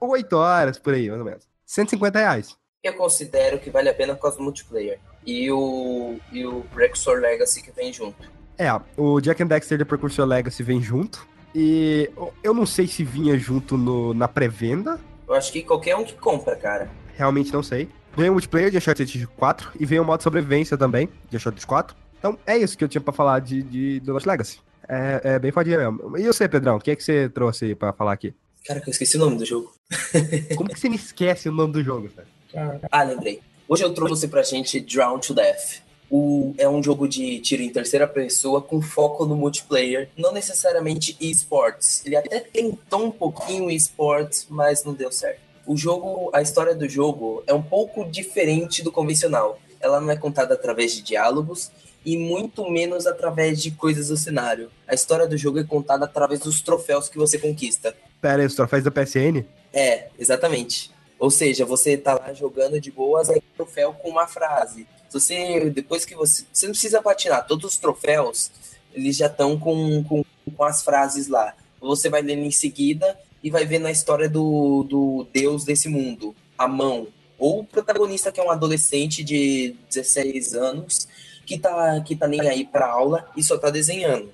Speaker 1: 8 horas por aí, mais ou menos. 150 reais.
Speaker 2: Eu considero que vale a pena por causa do multiplayer. E o, e o Rexor Legacy que vem junto.
Speaker 1: É, o Jack and Dexter The Precursor Legacy vem junto. E eu não sei se vinha junto no, na pré-venda.
Speaker 2: Eu acho que qualquer um que compra, cara.
Speaker 1: Realmente não sei. Vem o multiplayer de Uncharted 4 e vem o modo sobrevivência também de Uncharted 4. Então é isso que eu tinha pra falar de, de The Lost Legacy. É, é bem fodinha mesmo. E você, Pedrão, o que é que você trouxe aí pra falar aqui?
Speaker 2: Cara, eu esqueci o nome do jogo.
Speaker 1: Como que você me esquece o nome do jogo,
Speaker 2: cara? Ah, lembrei. Hoje eu trouxe pra gente Drown to Death. O, é um jogo de tiro em terceira pessoa com foco no multiplayer, não necessariamente esports. Ele até tentou um pouquinho esports, mas não deu certo. O jogo, a história do jogo é um pouco diferente do convencional. Ela não é contada através de diálogos e muito menos através de coisas do cenário. A história do jogo é contada através dos troféus que você conquista.
Speaker 1: Pera aí, os troféus da PSN?
Speaker 2: É, exatamente. Ou seja, você tá lá jogando de boas, aí troféu com uma frase. Você, depois que você. Você não precisa patinar, todos os troféus, eles já estão com, com, com as frases lá. Você vai lendo em seguida e vai vendo a história do, do deus desse mundo, a mão. Ou o protagonista, que é um adolescente de 16 anos, que tá, que tá nem aí pra aula e só tá desenhando.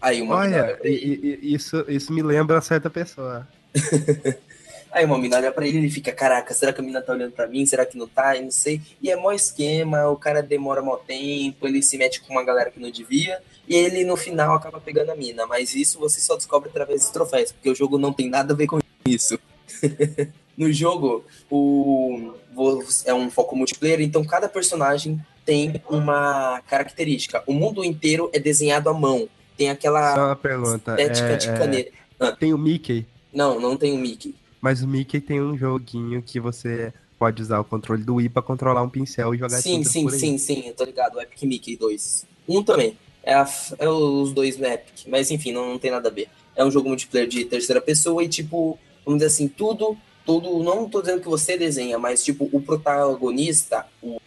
Speaker 2: Aí uma
Speaker 1: Olha, e, e, isso, isso me lembra certa pessoa.
Speaker 2: aí uma mina olha pra ele e ele fica, caraca, será que a mina tá olhando pra mim? Será que não tá? Eu não sei. E é mó esquema, o cara demora mó tempo, ele se mete com uma galera que não devia, e ele no final acaba pegando a mina. Mas isso você só descobre através dos troféus, porque o jogo não tem nada a ver com isso. no jogo, o é um foco multiplayer, então cada personagem tem uma característica. O mundo inteiro é desenhado à mão. Tem aquela
Speaker 1: Só uma pergunta.
Speaker 2: estética é, de é, caneta.
Speaker 1: Ah. Tem o Mickey?
Speaker 2: Não, não tem o Mickey.
Speaker 1: Mas o Mickey tem um joguinho que você pode usar o controle do Wii pra controlar um pincel e jogar
Speaker 2: Sim, sim, sim, sim, eu tô ligado. O Epic Mickey 2. Um também. é, a, é os dois no Epic. Mas enfim, não, não tem nada a ver. É um jogo multiplayer de terceira pessoa e, tipo, vamos dizer assim, tudo, tudo. Não tô dizendo que você desenha, mas, tipo, o protagonista, o,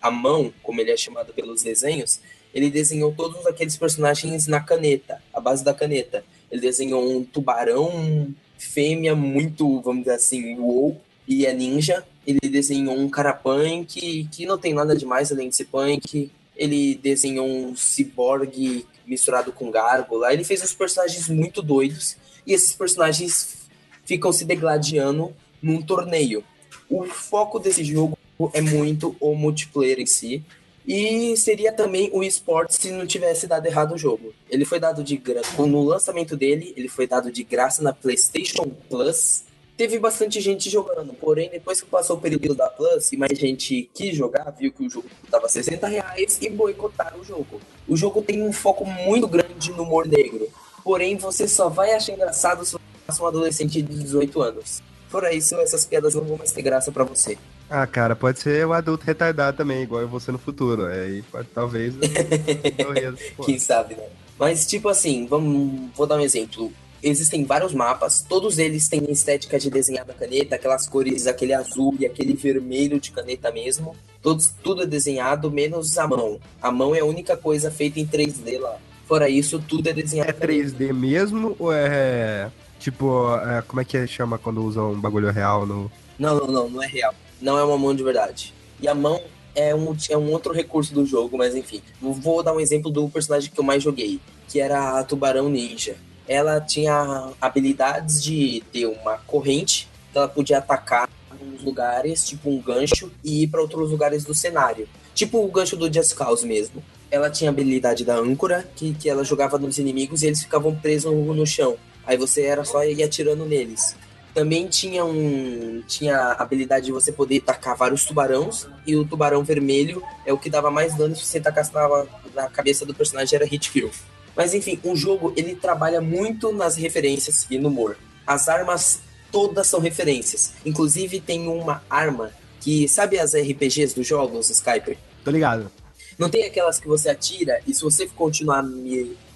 Speaker 2: a mão, como ele é chamado pelos desenhos, ele desenhou todos aqueles personagens na caneta, a base da caneta. Ele desenhou um tubarão fêmea muito, vamos dizer assim, wow, e é ninja. Ele desenhou um cara punk, que não tem nada demais além de ser punk. Ele desenhou um ciborgue misturado com gárgula. Ele fez uns personagens muito doidos. E esses personagens ficam se degladiando num torneio. O foco desse jogo é muito o multiplayer em si. E seria também o esporte se não tivesse dado errado o jogo. Ele foi dado de graça. No lançamento dele, ele foi dado de graça na PlayStation Plus. Teve bastante gente jogando, porém, depois que passou o período da Plus e mais gente quis jogar, viu que o jogo estava 60 reais e boicotaram o jogo. O jogo tem um foco muito grande no humor negro, porém, você só vai achar engraçado se você é um adolescente de 18 anos. Fora isso, essas piadas não vão mais ter graça para você.
Speaker 1: Ah, cara, pode ser um adulto retardado também, igual eu vou ser no futuro. Aí pode, talvez.
Speaker 2: Quem sabe, né? Mas, tipo assim, vamos, vou dar um exemplo. Existem vários mapas, todos eles têm estética de desenhar da caneta, aquelas cores, aquele azul e aquele vermelho de caneta mesmo. Todos, tudo é desenhado, menos a mão. A mão é a única coisa feita em 3D lá. Fora isso, tudo é desenhado.
Speaker 1: É 3D mesmo ou é tipo, é, como é que chama quando usam um bagulho real no.
Speaker 2: Não, não, não, não é real não é uma mão de verdade. E a mão é um, é um outro recurso do jogo, mas enfim. Vou dar um exemplo do personagem que eu mais joguei, que era a Tubarão Ninja. Ela tinha habilidades de ter uma corrente, então ela podia atacar uns lugares, tipo um gancho, e ir para outros lugares do cenário. Tipo o gancho do Just Cause mesmo. Ela tinha a habilidade da âncora, que, que ela jogava nos inimigos e eles ficavam presos no chão. Aí você era só ir atirando neles. Também tinha um tinha a habilidade de você poder tacar vários tubarões e o tubarão vermelho é o que dava mais dano se você tacasse na, na cabeça do personagem era hit kill. Mas enfim, o jogo ele trabalha muito nas referências e no humor. As armas todas são referências. Inclusive tem uma arma que sabe as RPGs dos jogos Skype?
Speaker 1: Tô ligado.
Speaker 2: Não tem aquelas que você atira e se você continuar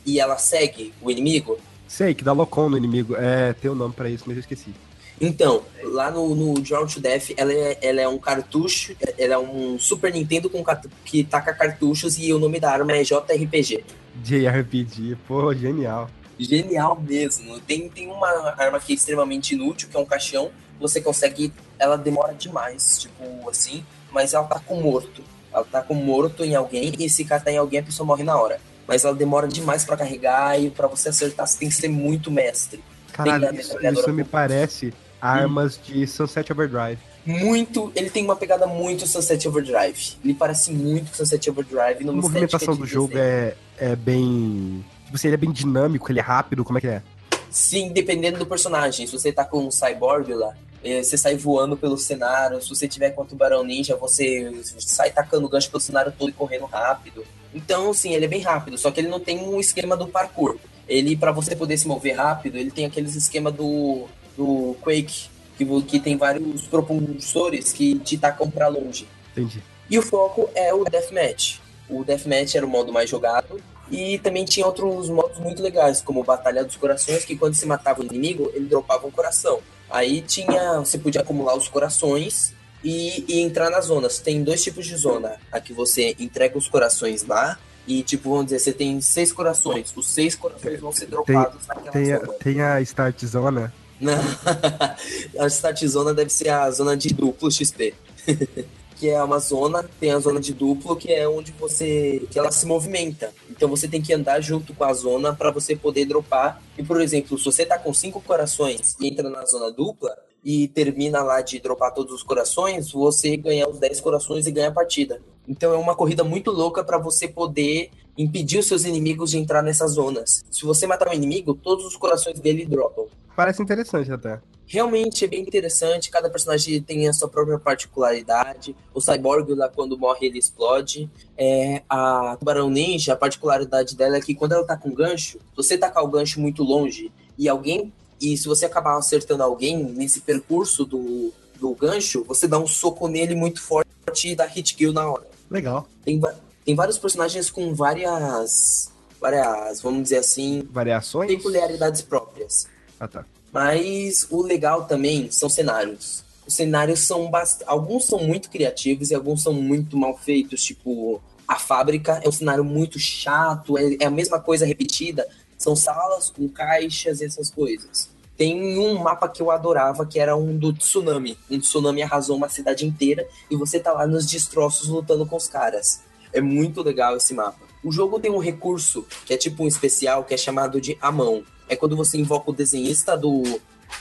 Speaker 2: e ela segue o inimigo,
Speaker 1: Sei, que dá locom no inimigo. É, tem um nome para isso, mas eu esqueci.
Speaker 2: Então, lá no, no Drown to Death, ela é, ela é um cartucho, ela é um Super Nintendo com que taca cartuchos e o nome da arma é JRPG.
Speaker 1: JRPG, pô, genial.
Speaker 2: Genial mesmo. Tem, tem uma arma que é extremamente inútil, que é um caixão. Você consegue. Ela demora demais, tipo assim, mas ela tá com morto. Ela tá com morto em alguém e se catar em alguém, a pessoa morre na hora. Mas ela demora demais para carregar e para você acertar, você tem que ser muito mestre.
Speaker 1: Caralho, isso, isso me parece armas hum. de Sunset Overdrive.
Speaker 2: Muito, ele tem uma pegada muito Sunset Overdrive. Ele parece muito Sunset Overdrive.
Speaker 1: A movimentação do jogo é, é bem. Tipo assim, ele é bem dinâmico, ele é rápido, como é que é?
Speaker 2: Sim, dependendo do personagem. Se você tá com um cyborg lá, é, você sai voando pelo cenário. Se você tiver com o tubarão ninja, você sai tacando gancho pelo cenário todo e correndo rápido. Então, sim, ele é bem rápido, só que ele não tem um esquema do parkour. Ele, para você poder se mover rápido, ele tem aqueles esquema do do Quake, que, que tem vários propulsores que te tacam para longe.
Speaker 1: Entendi.
Speaker 2: E o foco é o Deathmatch. O Deathmatch era o modo mais jogado. E também tinha outros modos muito legais, como Batalha dos Corações, que quando se matava o inimigo, ele dropava um coração. Aí tinha. Você podia acumular os corações e, e entrar nas zonas. Tem dois tipos de zona. A que você entrega os corações lá e, tipo, vamos dizer, você tem seis corações. Os seis corações vão ser dropados
Speaker 1: tem, naquela tem zona. A, tem a Start Zona,
Speaker 2: a start zona deve ser a zona de duplo XP. que é uma zona, tem a zona de duplo, que é onde você. que ela se movimenta. Então você tem que andar junto com a zona para você poder dropar. E, por exemplo, se você tá com cinco corações e entra na zona dupla e termina lá de dropar todos os corações, você ganha os 10 corações e ganha a partida. Então é uma corrida muito louca para você poder impedir os seus inimigos de entrar nessas zonas. Se você matar um inimigo, todos os corações dele dropam.
Speaker 1: Parece interessante até.
Speaker 2: Realmente é bem interessante, cada personagem tem a sua própria particularidade. O Cyborg lá, quando morre, ele explode. É, a Tubarão Ninja, a particularidade dela é que quando ela tá com gancho, você tacar o gancho muito longe e alguém. E se você acabar acertando alguém nesse percurso do, do gancho, você dá um soco nele muito forte e dá hit kill na hora.
Speaker 1: Legal.
Speaker 2: Tem, tem vários personagens com várias várias, vamos dizer assim,
Speaker 1: Variações?
Speaker 2: peculiaridades próprias.
Speaker 1: Ah, tá.
Speaker 2: Mas o legal também são cenários. Os cenários são bast... alguns são muito criativos e alguns são muito mal feitos, tipo a fábrica é um cenário muito chato, é, é a mesma coisa repetida, são salas com caixas e essas coisas. Tem um mapa que eu adorava, que era um do tsunami. Um tsunami arrasou uma cidade inteira e você tá lá nos destroços lutando com os caras. É muito legal esse mapa. O jogo tem um recurso que é tipo um especial que é chamado de a mão. É quando você invoca o desenhista do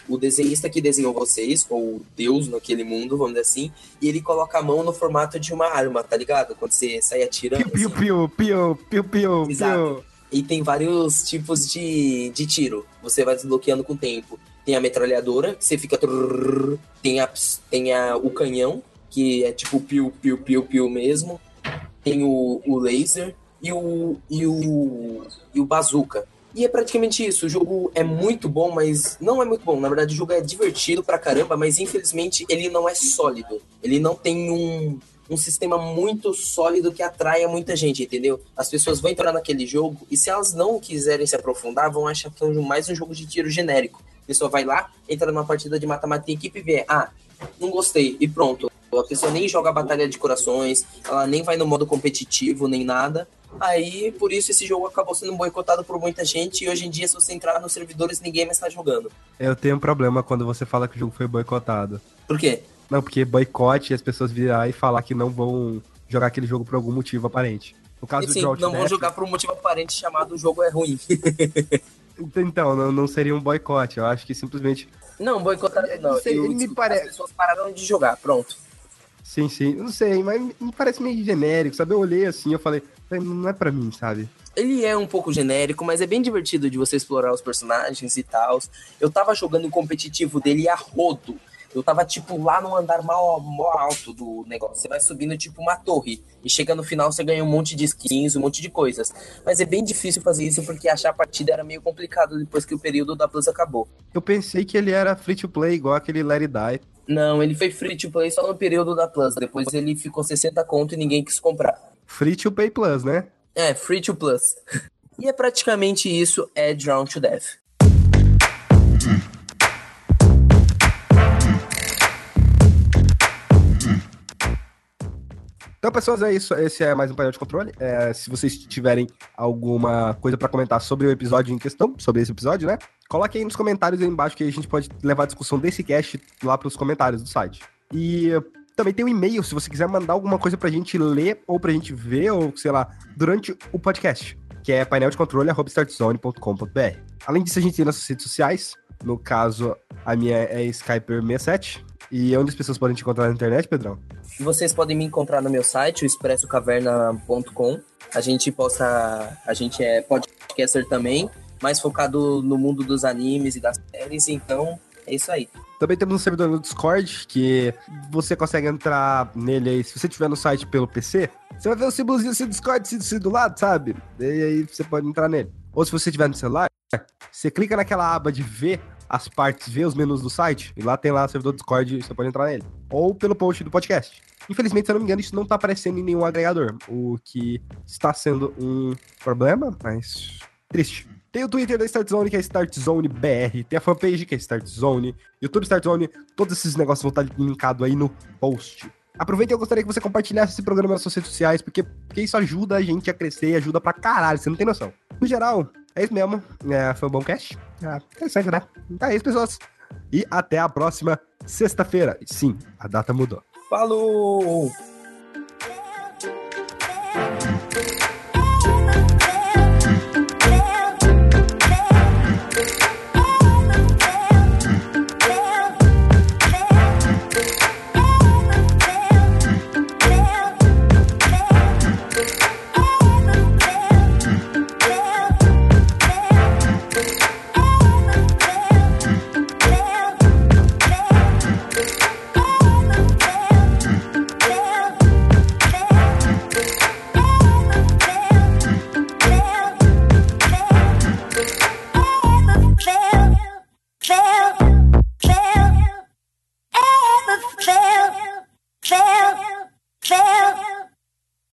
Speaker 2: o desenhista que desenhou vocês, ou Deus naquele mundo, vamos dizer assim, e ele coloca a mão no formato de uma arma, tá ligado? Quando você sai atirando.
Speaker 1: Piu,
Speaker 2: assim.
Speaker 1: piu, piu, piu, piu,
Speaker 2: Exato.
Speaker 1: piu.
Speaker 2: E tem vários tipos de, de tiro. Você vai desbloqueando com o tempo. Tem a metralhadora, que você fica. Tem, a, tem a, o canhão, que é tipo piu, piu, piu, piu mesmo. Tem o, o laser e o, e, o, e o bazooka. E é praticamente isso. O jogo é muito bom, mas não é muito bom. Na verdade, o jogo é divertido pra caramba, mas infelizmente ele não é sólido. Ele não tem um, um sistema muito sólido que atraia muita gente, entendeu? As pessoas vão entrar naquele jogo e se elas não quiserem se aprofundar, vão achar que é mais um jogo de tiro genérico. A pessoa vai lá, entra numa partida de mata-mata em equipe vê, ah, não gostei, e pronto. A pessoa nem joga a batalha de corações, ela nem vai no modo competitivo, nem nada. Aí, por isso, esse jogo acabou sendo boicotado por muita gente e hoje em dia, se você entrar nos servidores, ninguém mais tá jogando.
Speaker 1: Eu tenho um problema quando você fala que o jogo foi boicotado.
Speaker 2: Por quê?
Speaker 1: Não, porque boicote e as pessoas virar e falar que não vão jogar aquele jogo por algum motivo aparente. No caso
Speaker 2: E,
Speaker 1: do
Speaker 2: sim,
Speaker 1: Drought
Speaker 2: não
Speaker 1: Death,
Speaker 2: jogar por um motivo aparente chamado o jogo é ruim.
Speaker 1: Então, não, não seria um boicote. Eu acho que simplesmente.
Speaker 2: Não, boicotaram não.
Speaker 1: Sei,
Speaker 2: Eu-
Speaker 1: me
Speaker 2: desculpa,
Speaker 1: pare-
Speaker 2: As pessoas pararam de jogar, pronto.
Speaker 1: Sim, sim. Não sei, mas me parece meio genérico, sabe? Eu olhei assim, eu falei, não é pra mim, sabe?
Speaker 2: Ele é um pouco genérico, mas é bem divertido de você explorar os personagens e tal. Eu tava jogando o competitivo dele a rodo. Eu tava, tipo, lá no andar mal, mal alto do negócio. Você vai subindo, tipo, uma torre. E chega no final, você ganha um monte de skins, um monte de coisas. Mas é bem difícil fazer isso, porque achar a partida era meio complicado depois que o período da Plus acabou.
Speaker 1: Eu pensei que ele era free to play, igual aquele It Die.
Speaker 2: Não, ele foi free to play só no período da Plus. Depois ele ficou 60 conto e ninguém quis comprar.
Speaker 1: Free to Pay Plus, né?
Speaker 2: É, free to plus. E é praticamente isso, é Drown to Death.
Speaker 1: Então, pessoas, é isso. Esse é mais um painel de controle. É, se vocês tiverem alguma coisa pra comentar sobre o episódio em questão, sobre esse episódio, né? Coloque aí nos comentários aí embaixo que a gente pode levar a discussão desse cast lá pros comentários do site. E também tem um e-mail, se você quiser mandar alguma coisa pra gente ler ou pra gente ver, ou sei lá, durante o podcast, que é paineldecontrole.startzone.com.br. Além disso, a gente tem nossas redes sociais. No caso, a minha é Skyper67. E onde as pessoas podem te encontrar na internet, Pedrão?
Speaker 2: Vocês podem me encontrar no meu site, o expressocaverna.com. A gente posta. A gente é podcaster também, mais focado no mundo dos animes e das séries, então é isso aí.
Speaker 1: Também temos um servidor no Discord que você consegue entrar nele aí. Se você tiver no site pelo PC, você vai ver o símbolozinho assim do Discord assim, assim do lado, sabe? E aí você pode entrar nele. Ou se você tiver no celular, você clica naquela aba de ver as partes, ver os menus do site, e lá tem lá o servidor do Discord e você pode entrar nele. Ou pelo post do podcast. Infelizmente, se eu não me engano, isso não tá aparecendo em nenhum agregador, o que está sendo um problema, mas triste. Tem o Twitter da Start Zone, que é Start Zone BR. Tem a fanpage, que é Start Zone. YouTube Start Zone. Todos esses negócios vão estar linkados aí no post. Aproveita eu gostaria que você compartilhasse esse programa nas suas redes sociais, porque, porque isso ajuda a gente a crescer e ajuda pra caralho, você não tem noção. No geral, é isso mesmo. É, foi um bom cast. É, interessante, né? Então é isso, pessoas. E até a próxima sexta-feira. Sim, a data mudou.
Speaker 2: Falou!